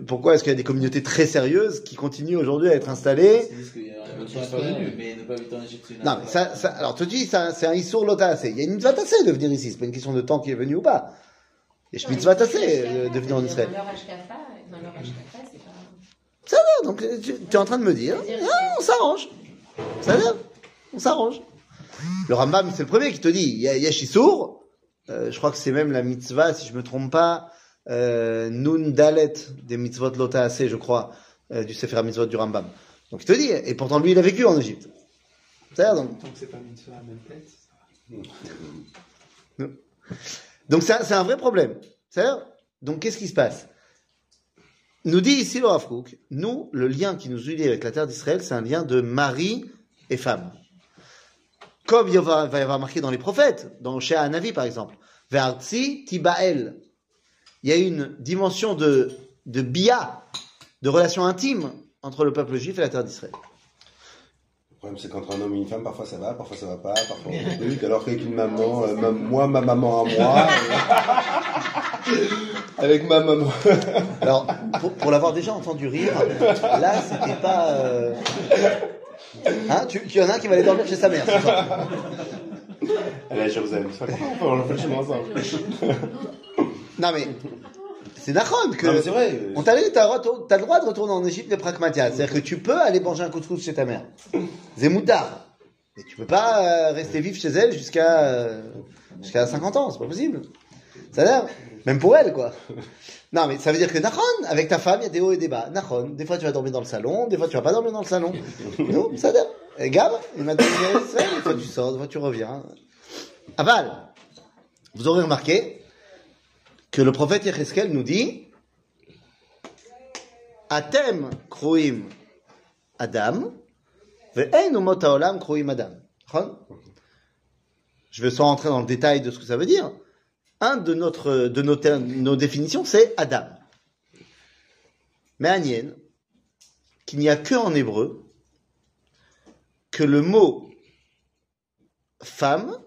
pourquoi est-ce qu'il y a des communautés très sérieuses qui continuent aujourd'hui à être installées Ils disent qu'il y a un qui n'est pas venu, mais ne pas habiter en Égypte, c'est une Non, mais ça, ça, alors tu dis, ça, c'est un Issour Lotassé. Il y a une tassée de venir ici. C'est pas une question de temps qui est venu ou pas. Il y a une mitzvah euh, de venir en Israël. Dans leur c'est pas. Ça va, donc euh, tu, tu es en train de me dire, ah, on s'arrange. Ça va, on s'arrange. Le Rambam, c'est le premier qui te dit, il y a Yesh Issour, euh, je crois que c'est même la mitzvah, si je me trompe pas, euh, Nun Dalet des mitzvot Lota Assez, je crois, euh, du Sefer Mitzvot du Rambam. Donc il te dit, et pourtant lui, il a vécu en Égypte. C'est-à-dire, donc, Tant que c'est pas mitzvah à même tête. ça va. Donc c'est un, c'est un vrai problème. C'est-à-dire, donc qu'est-ce qui se passe? Nous dit ici le Rav Kook, nous, le lien qui nous unit avec la terre d'Israël, c'est un lien de mari et femme. Comme il va, va y avoir marqué dans les prophètes, dans Shea Hanavi par exemple, Ve'artzi Tibael. Il y a une dimension de, de bia, de relation intime entre le peuple juif et la terre d'Israël. Le problème, c'est qu'entre un homme et une femme, parfois ça va, parfois ça va pas, parfois on truc, alors qu'avec une maman, euh, ma- moi, ma maman à moi, euh, avec ma maman. Alors, pour, pour l'avoir déjà entendu rire, là, c'était pas. euh, Hein, tu, tu y en a un qui va aller dormir chez sa mère. Elle est à Jérusalem. On fait le chemin ensemble. Non mais c'est Nachon que. Non, mais c'est vrai. On t'a dit, t'as retour- t'as le droit de retourner en Égypte les pragmatia. C'est-à-dire que tu peux aller manger un couscous chez ta mère. Zemoutar. Mais tu peux pas euh, rester vivre chez elle jusqu'à euh, jusqu'à 50 ans, c'est pas possible. Ça l'air Même pour elle, quoi. Non, mais ça veut dire que Nahon, avec ta femme, il y a des hauts et des bas. Nahon, des fois tu vas dormir dans le salon, des fois tu vas pas dormir dans le salon. Nous, ça l'air Et Gab, il m'a dit, des fois tu sors, des fois tu reviens. Aval, vous aurez remarqué que le prophète Yecheskel nous dit Atem kruim Adam, ve'en umot haolam kruim Adam. Je vais sans rentrer dans le détail de ce que ça veut dire, un de, notre, de nos, définitions, c'est Adam. Mais Agnien, qu'il n'y a que en hébreu que le mot femme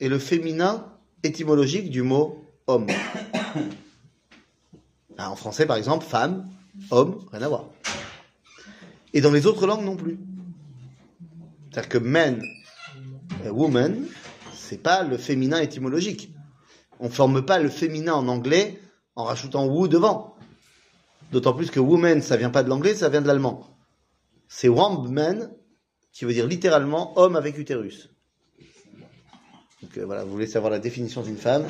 est le féminin étymologique du mot homme. Ah, en français, par exemple, femme, homme, rien à voir. Et dans les autres langues non plus. C'est-à-dire que man, woman, c'est pas le féminin étymologique. On forme pas le féminin en anglais en rajoutant woo devant. D'autant plus que woman, ça vient pas de l'anglais, ça vient de l'allemand. C'est wambman, qui veut dire littéralement homme avec utérus. Donc euh, voilà, vous voulez savoir la définition d'une femme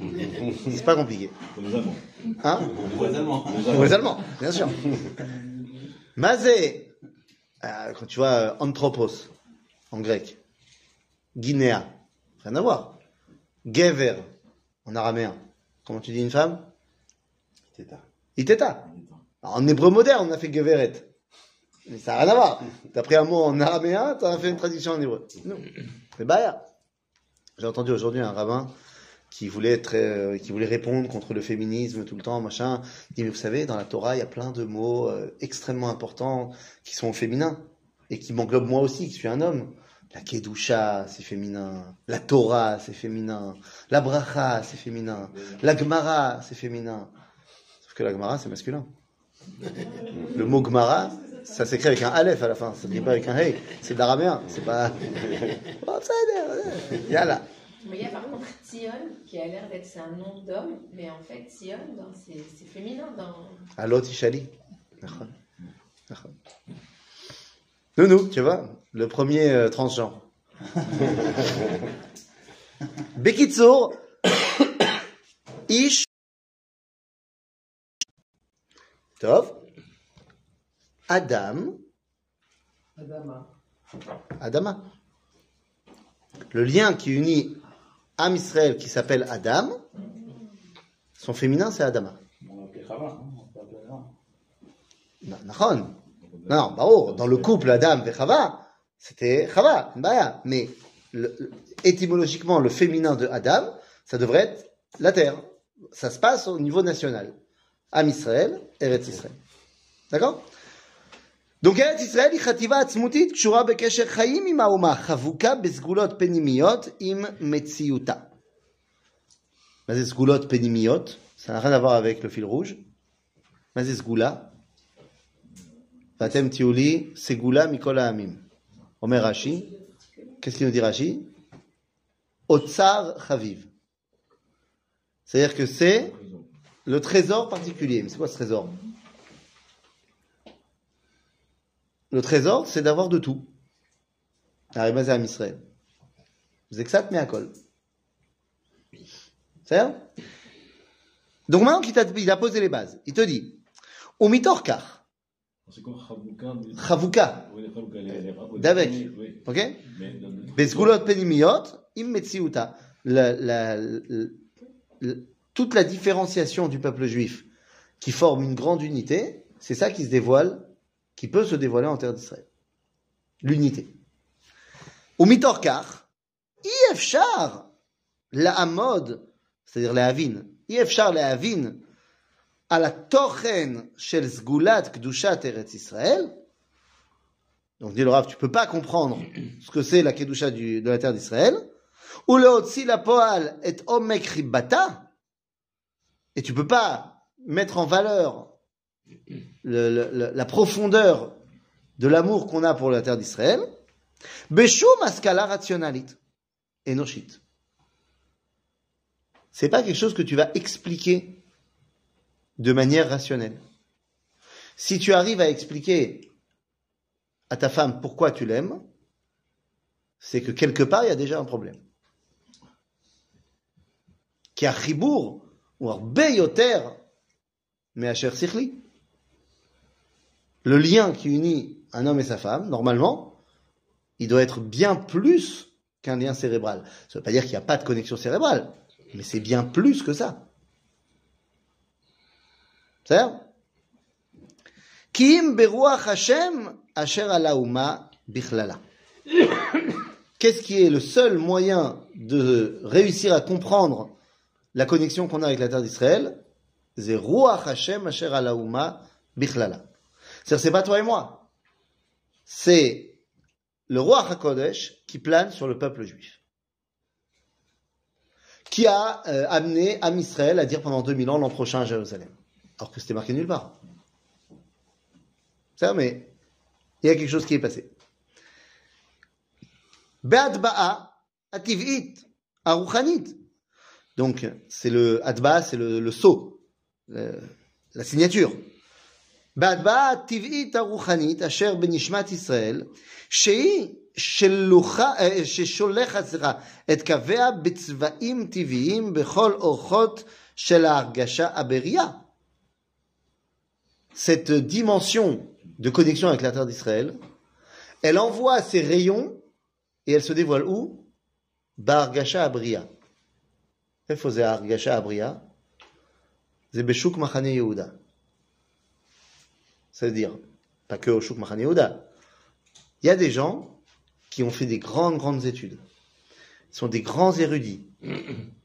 C'est pas compliqué. Pour les Allemands. Hein Pour les Allemands. Pour les Allemands, bien sûr. Mazé, euh, quand tu vois euh, anthropos en grec, guinéa, rien à voir. Gever en araméen, comment tu dis une femme? Ça. Iteta. En hébreu moderne, on a fait geveret. Mais ça n'a rien à voir. T'as pris un mot en araméen, t'en as fait une traduction en hébreu. Non. C'est baya. J'ai entendu aujourd'hui un rabbin qui voulait être, euh, qui voulait répondre contre le féminisme tout le temps, machin. Il dit, mais vous savez, dans la Torah, il y a plein de mots euh, extrêmement importants qui sont au féminin et qui m'englobent moi aussi, qui suis un homme. La Kedusha, c'est féminin. La Torah, c'est féminin. La Bracha, c'est féminin. La Gemara, c'est féminin. Sauf que la Gemara, c'est masculin. Le mot Gemara, ça s'écrit avec un Aleph à la fin. Ça s'écrit pas avec un Hey. C'est de l'araméen. C'est pas. Oh, ça a l'air, Yalla. Mais il y a par contre Sion, qui a l'air d'être c'est un nom d'homme, mais en fait Sion, dans- c'est féminin dans. Alot Ishali. Nachon. Nachon. Nounou, tu vois, le premier euh, transgenre. Bekitsour, Ish, Tov, Adam, Adama. Adama. Le lien qui unit Am Israël qui s'appelle Adam, son féminin c'est Adama. On va appeler Chava, hein, on va appeler Chava. Non. Non, dans le couple Adam et Chava, c'était Chava, une baya. Mais le- le- étymologiquement, le féminin de Adam, ça devrait être la terre. Ça se passe au niveau national. Am Israël, Eretz Israël. D'accord donc ארץ ישראל היא חטיבה עצמותית קשורה בקשר חיים עם האומה, חבוקה בסגולות פנימיות עם מציאותה. מה זה סגולות פנימיות? Ça n'a rien à voir avec le fil rouge. מה זה סגולה? ואתם תהיו לי סגולה מכל העמים. Omer Rashi, qu'est-ce qu'il nous dit Rashi? Otsar Chaviv. C'est-à-dire que c'est le trésor particulier. Mais c'est quoi ce trésor? Le trésor, c'est d'avoir de tout. Arrivez à Israël. Vous êtes que ça, mais à col. C'est Donc maintenant qu'il a posé les bases, il te dit, Umitorkar, c'est comme Chavouka. les- D'avec. Ok? Bezgulot penimiot, im metziuta. La- la- la- la- toute la différenciation du peuple juif qui forme une grande unité, c'est ça qui se dévoile, qui peut se dévoiler en terre d'Israël. L'unité. Ou mitorkar, ifchar, la amod, c'est-à-dire la avin, ifchar la avin, la tochen shel zgulat kdushat eretz Israël, donc dit le Rav, tu peux pas comprendre ce que c'est la kedusha du- de la terre d'Israël. Ou le otsi la poal et omek ribata. Et tu peux pas mettre en valeur le- le- le- la profondeur de l'amour qu'on a pour la terre d'Israël. Beshum askala rationalit. Enoshit. C'est pas quelque chose que tu vas expliquer de manière rationnelle. Si tu arrives à expliquer à ta femme pourquoi tu l'aimes, c'est que quelque part, il y a déjà un problème. Qui a chibour ou arbeyoter, mais à cher Le lien qui unit un homme et sa femme, normalement, il doit être bien plus qu'un lien cérébral. Ça ne veut pas dire qu'il n'y a pas de connexion cérébrale, mais c'est bien plus que ça. C'est כי אם ברוח השם אשר על האומה בכללה. Qu'est-ce qui est le seul moyen de réussir à comprendre la connexion qu'on a avec la terre d'Israël C'est Ruach Hashem Asher al Haouma Bichlala. C'est-à-dire, c'est pas toi et moi. C'est le Ruach HaKodesh qui plane sur le peuple juif. Qui a euh, amené Am Israël à dire pendant 2000 ans l'an prochain à Jérusalem. Alors que c'était marqué nulle part. Ça, mais il y a quelque chose qui est passé. Be'adba'a ativ'it aruchanit. Donc, c'est le adba, c'est le, le sceau, le- la signature. Be'adba'a ativ'it aruchanit asher benishmat Israël, שהיא שלוחה, אה, ששולחת, סליחה, את קוויה בצבעים טבעיים בכל אורחות של ההרגשה הבריאה. cette dimension de connexion avec la terre d'Israël, elle envoie ses rayons et elle se dévoile où? Bargasha Abria. Elle faisait Argasha Abria. Zebeshuk Machane Yehuda. C'est-à-dire, pas que au Shuk Machane Yehuda. Il y a des gens qui ont fait des grandes, grandes études. Ils sont des grands érudits,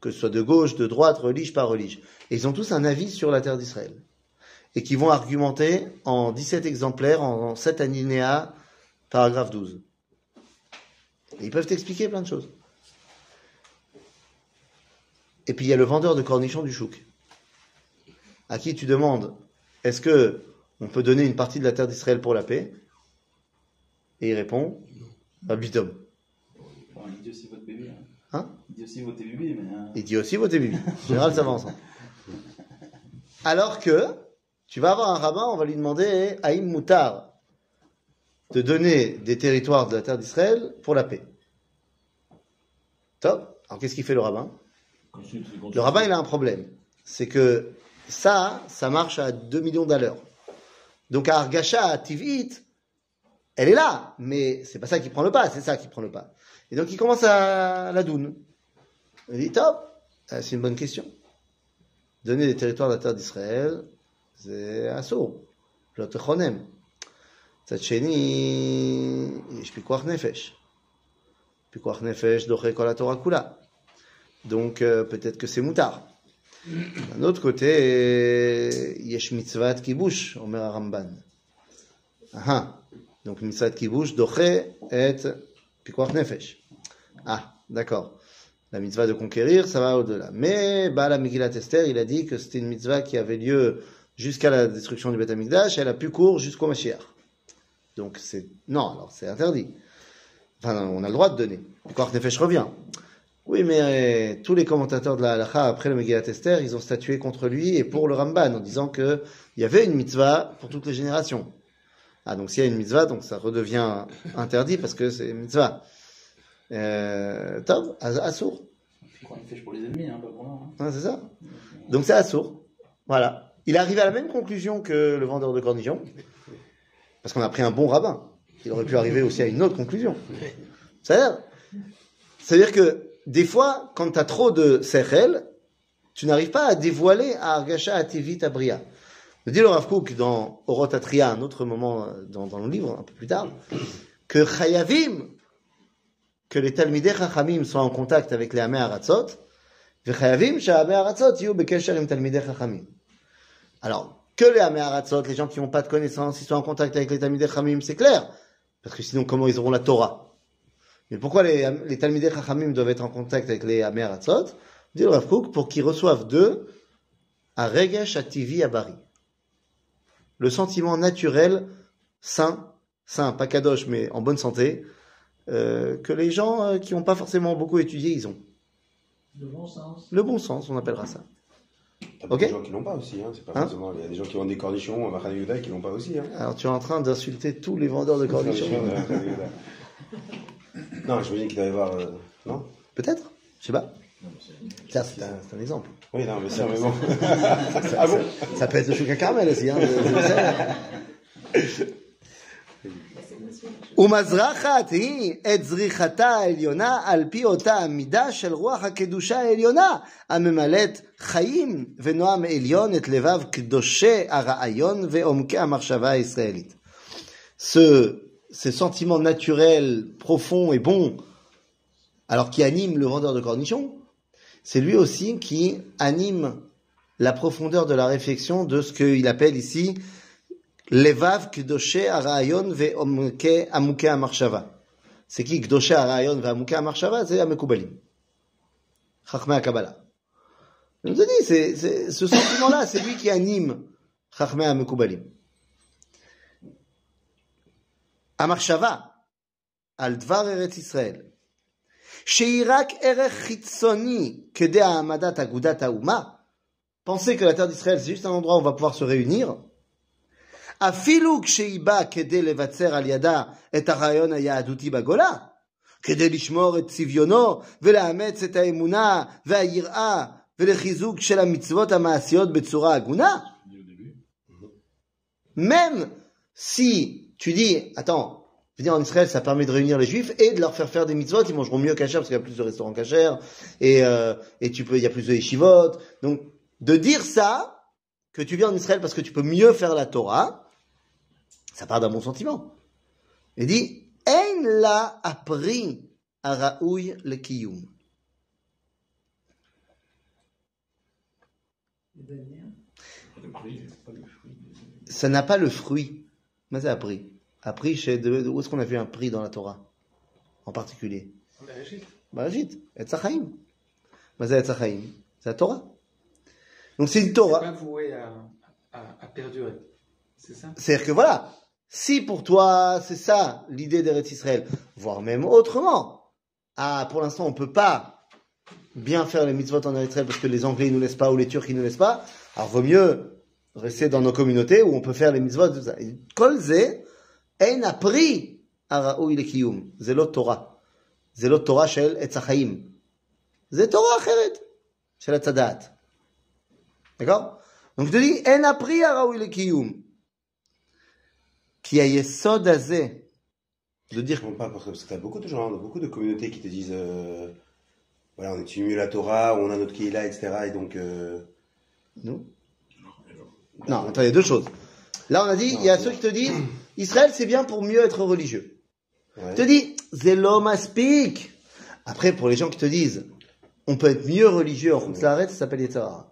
que ce soit de gauche, de droite, religieux, pas religieux. Et ils ont tous un avis sur la terre d'Israël. Et qui vont argumenter en 17 exemplaires, en 7 alinéas, paragraphe 12. Et ils peuvent t'expliquer plein de choses. Et puis il y a le vendeur de cornichons du chouk, à qui tu demandes est-ce que on peut donner une partie de la terre d'Israël pour la paix? Et il répond bah, bitom. Bon, il dit aussi votre bébé. Hein. Hein? Il dit aussi votre bébé, mais. hein. Il dit aussi votez bibi. En général, ça va ensemble. Alors que tu vas avoir un rabbin, on va lui demander Haïm Moutar de donner des territoires de la terre d'Israël pour la paix. Top. Alors qu'est-ce qu'il fait le rabbin? Le rabbin, il a un problème. C'est que ça, ça marche à 2 millions d'allures. Donc à Argacha, à Tivit, elle est là, mais c'est pas ça qui prend le pas, c'est ça qui prend le pas. Et donc il commence à la doune. Il dit, top, euh, c'est une bonne question. Donner des territoires de la terre d'Israël, c'est assaut. L'autre chonem. מצד שני, יש פיקוח נפש. פיקוח נפש דוחה כל התורה כולה. Donc euh, peut-être que c'est moutard. D'un autre côté, euh, yesh mitzvah de kibush, omer Ramban. Ah, donc mitzvah de kibush doche et pikuach nefesh. Ah, d'accord. La mitzvah de conquérir, ça va au-delà. Mais bah, la Megillat Esther, il a dit que c'était une mitzvah qui avait lieu jusqu'à la destruction du Beth Amikdash, elle a pu court jusqu'au Mashiach. Donc c'est non, alors c'est interdit. Enfin, on a le droit de donner. Pikuach nefesh revient. Oui, mais euh, tous les commentateurs de la halakha, après le Megillat Esther, ils ont statué contre lui et pour le Ramban, en disant qu'il y avait une mitzvah pour toutes les générations. Ah, donc s'il y a une mitzvah, donc ça redevient interdit parce que c'est une mitzvah. Euh, as- assour. Qu'il fait pour les ennemis, hein, pas pour nous. Hein. Hein, c'est ça Donc c'est assour. Voilà. Il arrive à la même conclusion que le vendeur de cornichons parce qu'on a pris un bon rabbin. Il aurait pu arriver aussi à une autre conclusion. C'est-à-dire que des fois, quand tu as trop de Sechel, tu n'arrives pas à dévoiler à Argacha, à Tevit, à Bria. Me dit le Rav Kook dans Orotatria, un autre moment dans, le livre, un peu plus tard, que Chayavim, que les Talmidei Chachamim soient en contact avec les Amé Aratzot, Chayavim, Aratzot, Yu Talmidei Chachamim. Alors, que les Amé Aratzot, les gens qui n'ont pas de connaissances, ils soient en contact avec les Talmidei Chachamim, c'est clair. Parce que sinon, comment ils auront la Torah? Mais pourquoi les, les Talmidei Chachamim doivent être en contact avec les Amé Aratzot Dit le Rav Kook, pour qu'ils reçoivent d'eux un Regesh Ativi Abari. Le sentiment naturel, sain, sain, pas kadosh, mais en bonne santé, euh, que les gens euh, qui n'ont pas forcément beaucoup étudié, ils ont. De bon sens. Le bon sens, on appellera ça. T'as Ok. des gens qui l'ont pas aussi, hein. C'est pas Hein forcément. Il y a des gens qui ont des cornichons à Yehuda qui l'ont pas aussi, hein. Alors tu es en train d'insulter tous les vendeurs de cornichons. De. Non, je me dis qu'il doit y avoir. euh, Non? Peut-être Je sais pas. Ça, c'est un, exemple. Oui, non, mais ça, mais bon. Ça, ça- ça peut être le chouka caramel aussi. Hein, le sais. ומזרחת היא את זריחתה העליונה על פי אותה המידה של רוח הקדושה העליונה הממלאת חיים ונועם עליון את לבב קדושי הרעיון ועומקי המחשבה הישראלית. Ce, ce sentiment naturel, profond et bon, alors qui anime le vendeur de cornichons, c'est lui aussi qui anime la profondeur de la réflexion de ce qu'il appelle ici Levav Kdoshe Arayon Ve'omke Amuke Amarshava. C'est qui Kdoshe Arayon Ve'amuke Amarshava C'est Amekubalim. Chachmei Kabbalah. Je vous ai dit, c'est, c'est, ce sentiment-là, c'est lui qui anime Chachmei Amekubalim. Amarshava, al Dvar Eretz Israël. שהיא רק ערך חיצוני כדי העמדת אגודת האומה, pensez que la terre d'Israël c'est juste un endroit où on va pouvoir se réunir, אפילו כשהיא באה כדי לבצר על ידה את הרעיון היהדותי בגולה, כדי לשמור את צביונו ולאמץ את האמונה והיראה ולחיזוק של המצוות המעשיות בצורה הגונה, Dès le début. même si tu dis, attends, venir en Israël, ça permet de réunir les juifs et de leur faire faire des mitzvot, ils mangeront mieux kasher parce qu'il y a plus de restaurants kasher et, euh, et tu peux, il y a plus de yeshivot. Donc, de dire ça, que tu viens en Israël parce que tu peux mieux faire la Torah, ça part d'un bon sentiment. Il dit, En la appris à Raoui le kiyum. Ça n'a pas le fruit. Mais c'est appris. Appris chez de, où est-ce qu'on a vu un prix dans la Torah? En particulier. Barajit. Mais c'est HaChaim, c'est la Torah. Donc c'est une C'est Torah. pas voué à, à, à perdurer. C'est ça? C'est-à-dire que voilà, si pour toi, c'est ça l'idée d'Eretz Israël, voire même autrement. Ah, pour l'instant, on peut pas bien faire les mitzvot en Eretz Israël parce que les Anglais nous laissent pas ou les Turcs ne nous laissent pas. Alors, vaut mieux rester dans nos communautés où on peut faire les mitzvot. Kolze, en appris araoui lekiyum. Zelot Torah. Zelot Torah shel etzachaim. C'est Torah acheret. Shel etzadat. D'accord? Donc, je te dis, en araoui lekiyum. Qui a yesod. De dire On parle parce que t'as beaucoup de gens, beaucoup de communautés qui te disent, euh, voilà, on étudie mieux la Torah, on a notre Kehila, etc. Et donc, euh, Nous? Non, attends, il y a deux choses. Là, on a dit, il y a ceux qui te disent, Israël, c'est bien pour mieux être religieux. ouais. Te dis, Zelo Maspik. Après, pour les gens qui te disent, on peut être mieux religieux en Khutz ça s'appelle Yetzara.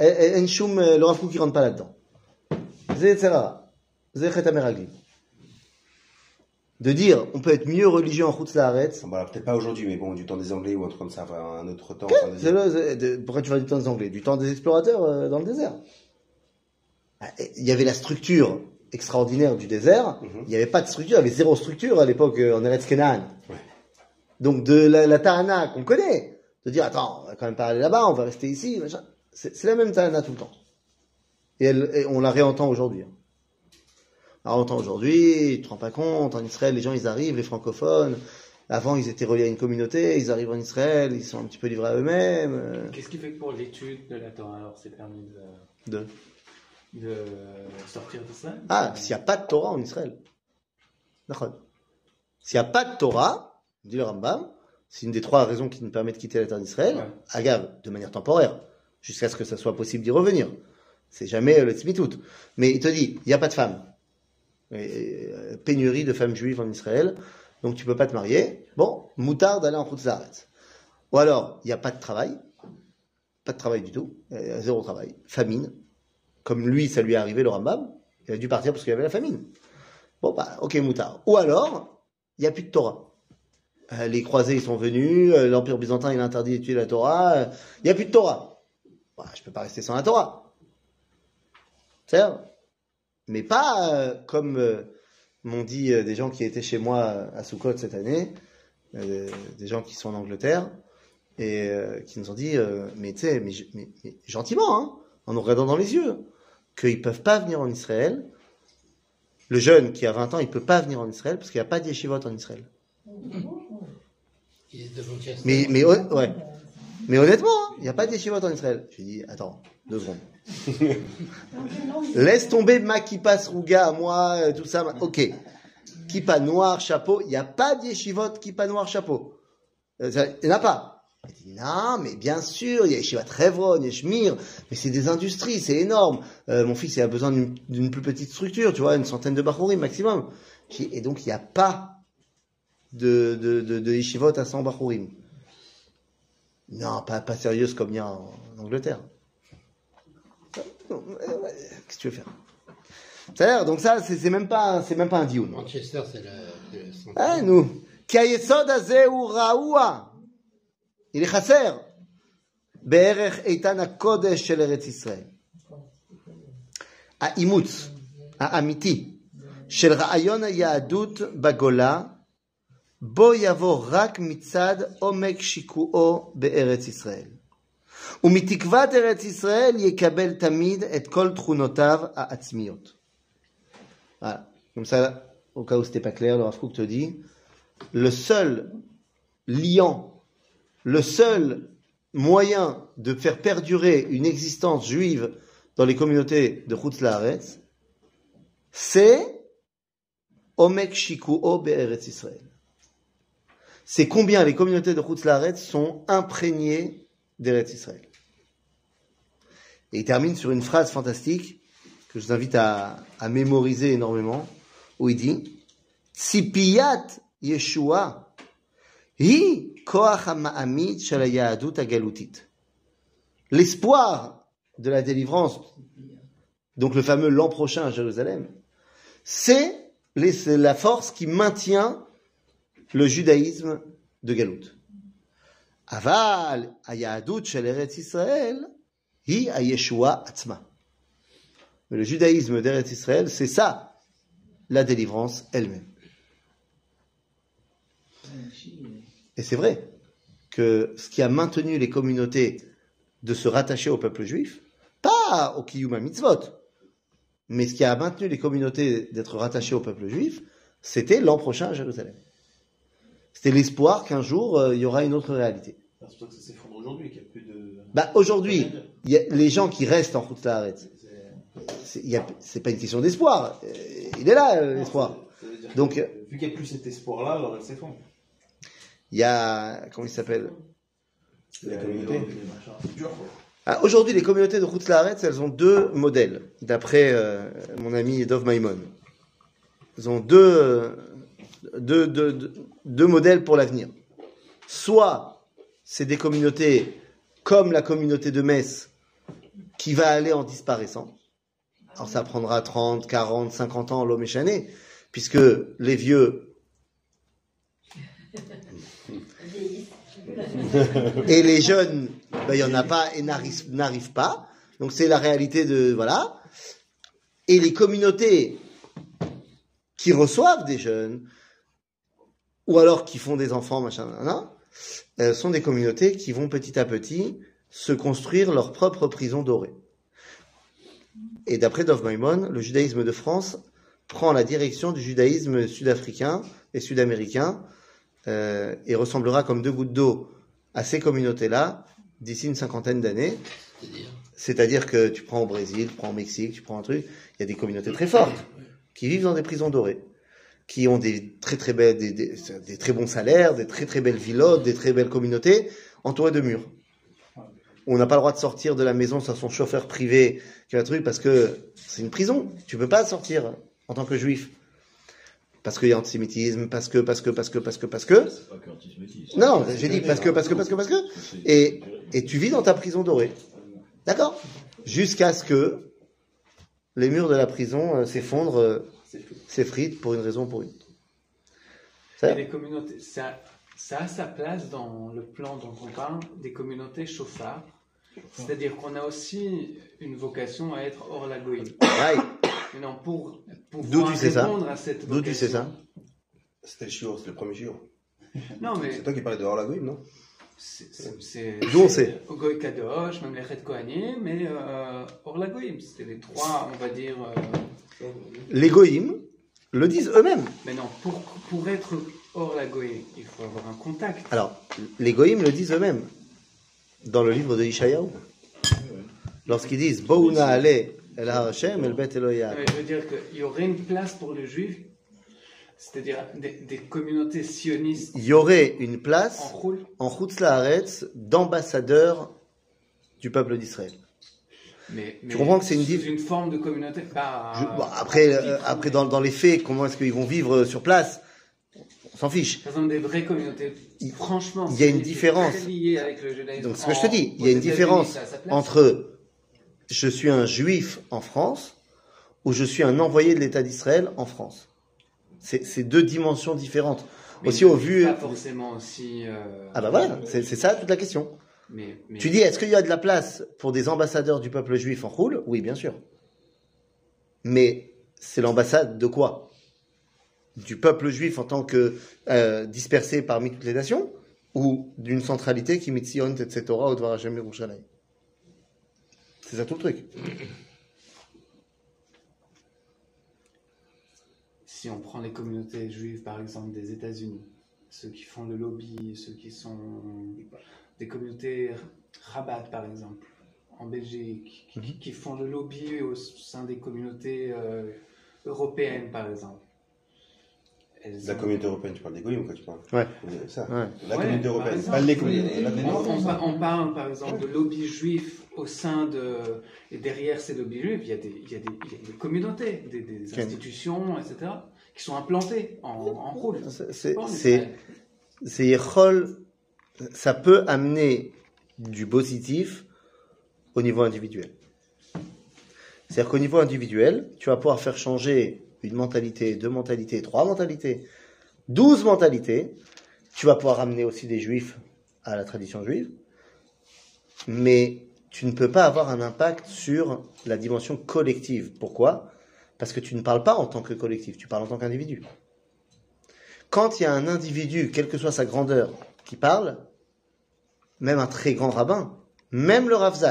En Shum, euh, le Rav il rentre pas là-dedans. C'est Yetzara. De dire, on peut être mieux religieux en Khutz Laaretz, Bon, peut-être pas aujourd'hui, mais bon, du temps des Anglais ou un truc comme ça, enfin, un autre temps. enfin, des- le- de- pourquoi tu vas du temps des Anglais? Du temps des explorateurs euh, dans le désert. Ah, et Il y avait la structure extraordinaire du désert. Mhm. Il n'y avait pas de structure, il y avait zéro structure à l'époque euh, en Eretz. Ouais. Donc de la, la Tahana qu'on connaît, de dire attends, on va quand même pas aller là-bas, on va rester ici. C'est c'est la même Tahana tout le temps. Et, elle- et on la réentend aujourd'hui. hein. On la réentend aujourd'hui, tu te rends pas compte, en Israël, les gens ils arrivent, les francophones, avant ils étaient reliés à une communauté, ils arrivent en Israël, ils sont un petit peu livrés à eux-mêmes. Qu'est-ce qui fait que pour l'étude de la Torah, alors c'est permis de, de... de sortir de ça Ah, s'il n'y a pas de Torah en Israël. D'accord. S'il n'y a pas de Torah, dit le Rambam, c'est une des trois raisons qui nous permet de quitter la terre d'Israël, Ouais. agave, de manière temporaire, jusqu'à ce que ça soit possible d'y revenir. C'est jamais euh, le tzmitout. Mais il te dit, il n'y a pas de femmes. Euh, pénurie de femmes juives en Israël, donc tu peux pas te marier. Bon, moutard d'aller en Khutz Laaretz. Ou alors, il n'y a pas de travail, pas de travail du tout, euh, zéro travail, famine, comme lui, ça lui est arrivé, le Rambam, il a dû partir parce qu'il y avait la famine. Bon, bah, ok, moutard. Ou alors, il n'y a plus de Torah. Euh, les croisés, ils sont venus, l'Empire byzantin, il a interdit d'étudier la Torah, il n'y a plus de Torah. Bah, je peux pas rester sans la Torah. C'est Mais pas euh, comme euh, m'ont dit euh, des gens qui étaient chez moi à Soukot cette année, des gens qui sont en Angleterre, et qui nous ont dit, mais tu sais, mais, mais- mais gentiment, hein, en nous regardant dans les yeux, qu'ils ne peuvent pas venir en Israël. Le jeune qui a 20 ans, il ne peut pas venir en Israël parce qu'il n'y a pas d'yeshivot en Israël. Mais, mais, ouais. Mais honnêtement, hein, il n'y a pas d'yeshivot en Israël. Je lui dis, attends, deux secondes. Laisse tomber ma kippa sruga à moi, euh, tout ça. Ok. Kippa noir, chapeau. Il n'y a pas d'yeshivot kippa noir, chapeau. Euh, ça- Il n'y en a pas. Il dit, non, mais bien sûr, il y a Yeshivat Revron, Yeshmir, mais c'est des industries, c'est énorme. Euh, mon fils, il a besoin d'une- plus petite structure, tu vois, une centaine de bachurim maximum. J'ai dit, Et donc, il n'y a pas de, de, de, de Yeshivot à 100 bachurim. Non, pas, pas sérieuse comme il y a en, en Angleterre. Non, euh, ouais, Qu'est-ce que tu veux faire C'est-à-dire, donc ça, c'est c'est même pas, c'est même pas un dioun. Manchester, c'est le, le centre. Ah, nous. כי היסוד הזה הוא רעוע. il est חסר. בערך איתן הקודש של ארץ ישראל. האימוץ האמיתי של רעיון היהדות בגולה, בו יבוא רק מצד עומק שיקועו בארץ ישראל. ומתקוות ארץ ישראל יקבל תמיד את כל תכונותיו העצמיות. Voilà. Comme ça, au cas où c'était pas clair, le Rav Kook te dit, le seul liant, le seul moyen de faire perdurer une existence juive dans les communautés de Chutz Laaretz, c'est Omek Shikuo Be'eretz Israël. C'est combien les communautés de Chutz Laaretz sont imprégnées d'Eretz Israël. Et il termine sur une phrase fantastique que je vous invite à, mémoriser énormément, où il dit Tzipiyat Yeshua hi koach hagalutit. L'espoir de la délivrance, donc le fameux l'an prochain à Jérusalem, c'est la force qui maintient le judaïsme de Galout. Aval, ayahadut shel Israël, hi ayeshua atzma. Mais le judaïsme d'Eretz Israël, c'est ça, la délivrance elle-même. Et c'est vrai que ce qui a maintenu les communautés de se rattacher au peuple juif, pas au Kiyuma Mitzvot, mais ce qui a maintenu les communautés d'être rattachées au peuple juif, c'était l'an prochain à Jérusalem. C'était l'espoir qu'un jour, euh, il y aura une autre réalité. C'est pour ça que ça s'effondre aujourd'hui, qu'il n'y a plus de. Bah, aujourd'hui, il y a les gens qui restent en route la c'est il y a- c'est pas une question d'espoir. Euh, Il est là, euh, l'espoir. Donc, que, vu qu'il n'y a plus cet espoir-là, alors elle s'effondre. Il y a, comment il s'appelle? La communauté. Ah, Aujourd'hui, les communautés de route elles ont deux modèles, d'après euh, mon ami Dov Maimon. Elles ont deux, deux, deux, deux- deux modèles pour l'avenir. Soit c'est des communautés comme la communauté de Metz qui va aller en disparaissant. Alors ça prendra 30, 40, 50 ans l'homme échané, puisque les vieux et les jeunes, ben, il n'y en a pas et n'arrivent n'arrivent pas. Donc c'est la réalité de... Voilà. Et les communautés qui reçoivent des jeunes, ou alors qui font des enfants, machin, nanana, euh, sont des communautés qui vont petit à petit se construire leur propre prison dorée. Et d'après Dov Maimon, le judaïsme de France prend la direction du judaïsme sud-africain et sud-américain euh, et ressemblera comme deux gouttes d'eau à ces communautés-là d'ici une cinquantaine d'années. C'est-à-dire que tu prends au Brésil, tu prends au Mexique, tu prends un truc, il y a des communautés très fortes qui vivent dans des prisons dorées, qui ont des très très belles, des, des- des très bons salaires, des très très belles villottes, des très belles communautés entourées de murs. On n'a pas le droit de sortir de la maison sans son chauffeur privé, qui a un truc, parce que c'est une prison. Tu peux pas sortir en tant que juif. Parce qu'il y a antisémitisme, parce que, parce que, parce que, parce que, parce que. C'est pas. Non, j'ai dit parce que, parce que, parce que, parce que. Et, et tu vis dans ta prison dorée. D'accord? Jusqu'à ce que les murs de la prison euh, s'effondrent, C'est s'effritent pour une raison ou pour une autre. Et Ça, les communautés, ça, ça a sa place dans le plan dont on parle des communautés chauffards. C'est-à-dire qu'on a aussi une vocation à être hors la goïne. pareil. Mais non, pour D'où pouvoir tu sais ça répondre à cette D'où tu sais ça vocation- C'était le chiot, c'était le premier chiot. Non, mais C'est toi qui parlais de Horlagoïm, non c'est- c'est- c'est. D'où on sait Goy Kadosh, même les Red Kohanim, mais euh, hors la goïm. C'était les trois, on va dire. euh, Les goïms le disent eux-mêmes. Mais non, pour, pour être hors la goïm, il faut avoir un contact. Alors, les goïms le disent eux-mêmes. Dans le livre de Ishayahu. Lorsqu'ils disent Bouna ale el har Hashem el bet Eloya. Je veux dire qu'il y aurait une place pour le juif, c'est-à-dire des, des communautés sionistes Il y aurait une place en Chutz Laaretz d'ambassadeur du peuple d'Israël. Mais, mais comprends que c'est une sous div- une forme de communauté. Bah, Je- bon, après, euh, après dans, dans les faits, comment est-ce qu'ils vont vivre sur place? On s'en fiche. Par exemple, des vraies communautés. Il- Franchement, il y a une différence. avec le judaïsme. Donc, ce que je te dis, il y a une différence entre je suis un juif en France ou je suis un envoyé de l'État d'Israël en France. C'est deux dimensions différentes. Mais aussi au vu. Pas forcément aussi. euh, Ah bah voilà, c'est ça toute la question. Mais, mais- Tu dis, est-ce qu'il y a de la place pour des ambassadeurs du peuple juif en Roule Oui, bien sûr. Mais c'est l'ambassade de quoi? Du peuple juif en tant que euh, dispersé parmi toutes les nations? Ou d'une centralité qui mitzion etc. au Dvar Hashem C'est ça tout le truc. Si on prend les communautés juives, par exemple, des États-Unis, ceux qui font le lobby, ceux qui sont des communautés Rabat, par exemple, en Belgique, qui, Mhm. qui font le lobby au sein des communautés euh, européennes, par exemple. Elles La ont- communauté européenne, tu parles des Goïms, quoi, tu parles Ouais. Ça. Ouais. La Ouais, communauté européenne, exemple. pas les communautés. On, parle par exemple de lobby juif au sein de. Et derrière ces lobbies juifs, il y a des, il y a des, il y a des communautés, des, institutions, etc., qui sont implantées en, en rôle. C'est- ça peut amener du positif au niveau individuel. C'est-à-dire qu'au niveau individuel, tu vas pouvoir faire changer une mentalité, deux mentalités, trois mentalités 12 mentalités. Tu vas pouvoir ramener aussi des juifs à la tradition juive. Mais tu ne peux pas avoir un impact sur la dimension collective. Pourquoi? Parce que tu ne parles pas en tant que collectif, tu parles en tant qu'individu. Quand il y a un individu, quelle que soit sa grandeur, qui parle, même un très grand rabbin, même le Rav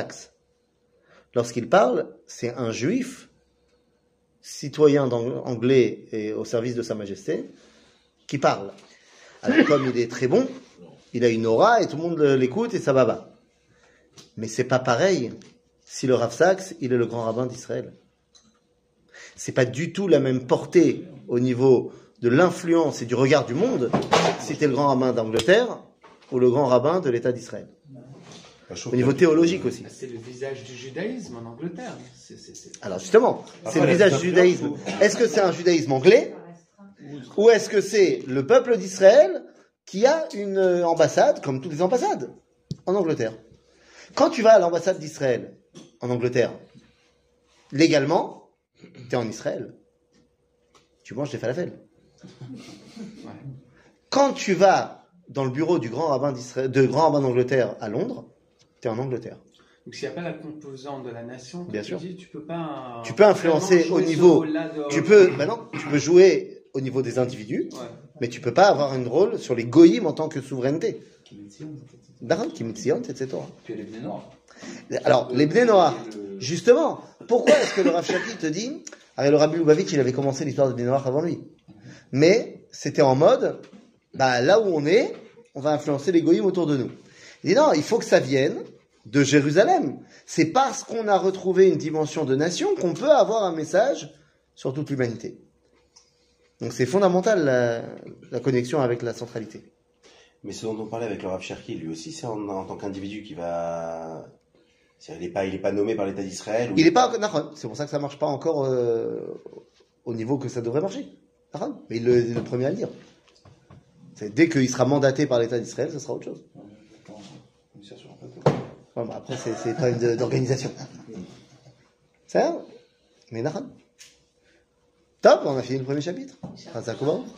lorsqu'il parle, c'est un juif, citoyen anglais et au service de Sa Majesté, qui parle. Alors comme il est très bon, il a une aura et tout le monde l'écoute et ça va bas. Mais c'est pas pareil si le Rav il est le grand rabbin d'Israël. C'est pas du tout la même portée au niveau de l'influence et du regard du monde si t'es le grand rabbin d'Angleterre ou le grand rabbin de l'État d'Israël. Bah, Au niveau que- théologique aussi. Bah, C'est le visage du judaïsme en Angleterre. Alors justement, c'est le visage du judaïsme. Est-ce que c'est un judaïsme anglais ou est-ce que c'est le peuple d'Israël qui a une ambassade, comme toutes les ambassades, en Angleterre? Quand tu vas à l'ambassade d'Israël en Angleterre, légalement, tu es en Israël. Tu manges des falafels. Quand tu vas dans le bureau du grand rabbin de grand rabbin d'Angleterre à Londres, tu es en Angleterre. Donc s'il n'y a pas la composante de la nation, Bien tu sûr. dis, tu peux pas. Tu peux influencer au niveau- de- Tu peux, ben non, tu peux jouer au niveau des individus, Ouais. mais tu peux pas avoir un rôle sur les goïms en tant que souveraineté. D'accord, Kimitzion, etc. Puis Noirs. Alors, les Bnei Le- justement, pourquoi est-ce que le Rav Shaki te dit, alors le Rabbi Lubavitch, il avait commencé l'histoire des Bnei avant lui. Mais, c'était en mode, bah, là où on est, on va influencer les goïms autour de nous. Il dit non, il faut que ça vienne de Jérusalem. C'est parce qu'on a retrouvé une dimension de nation qu'on peut avoir un message sur toute l'humanité. Donc c'est fondamental la, connexion avec la centralité. Mais ce dont on parlait avec le Rav Cherki, lui aussi, c'est en tant qu'individu qui va. Il n'est pas, il est pas nommé par l'État d'Israël. ou- Il n'est pas d'accord. C'est pour ça que ça marche pas encore euh, au niveau que ça devrait marcher. Mais il est le premier à le dire. Dès qu'il sera mandaté par l'État d'Israël, ce sera autre chose. Ouais, un bah après, c'est c'est pas une d'organisation. C'est ça Mais d'accord. Top, on a fini le premier chapitre. Ça commence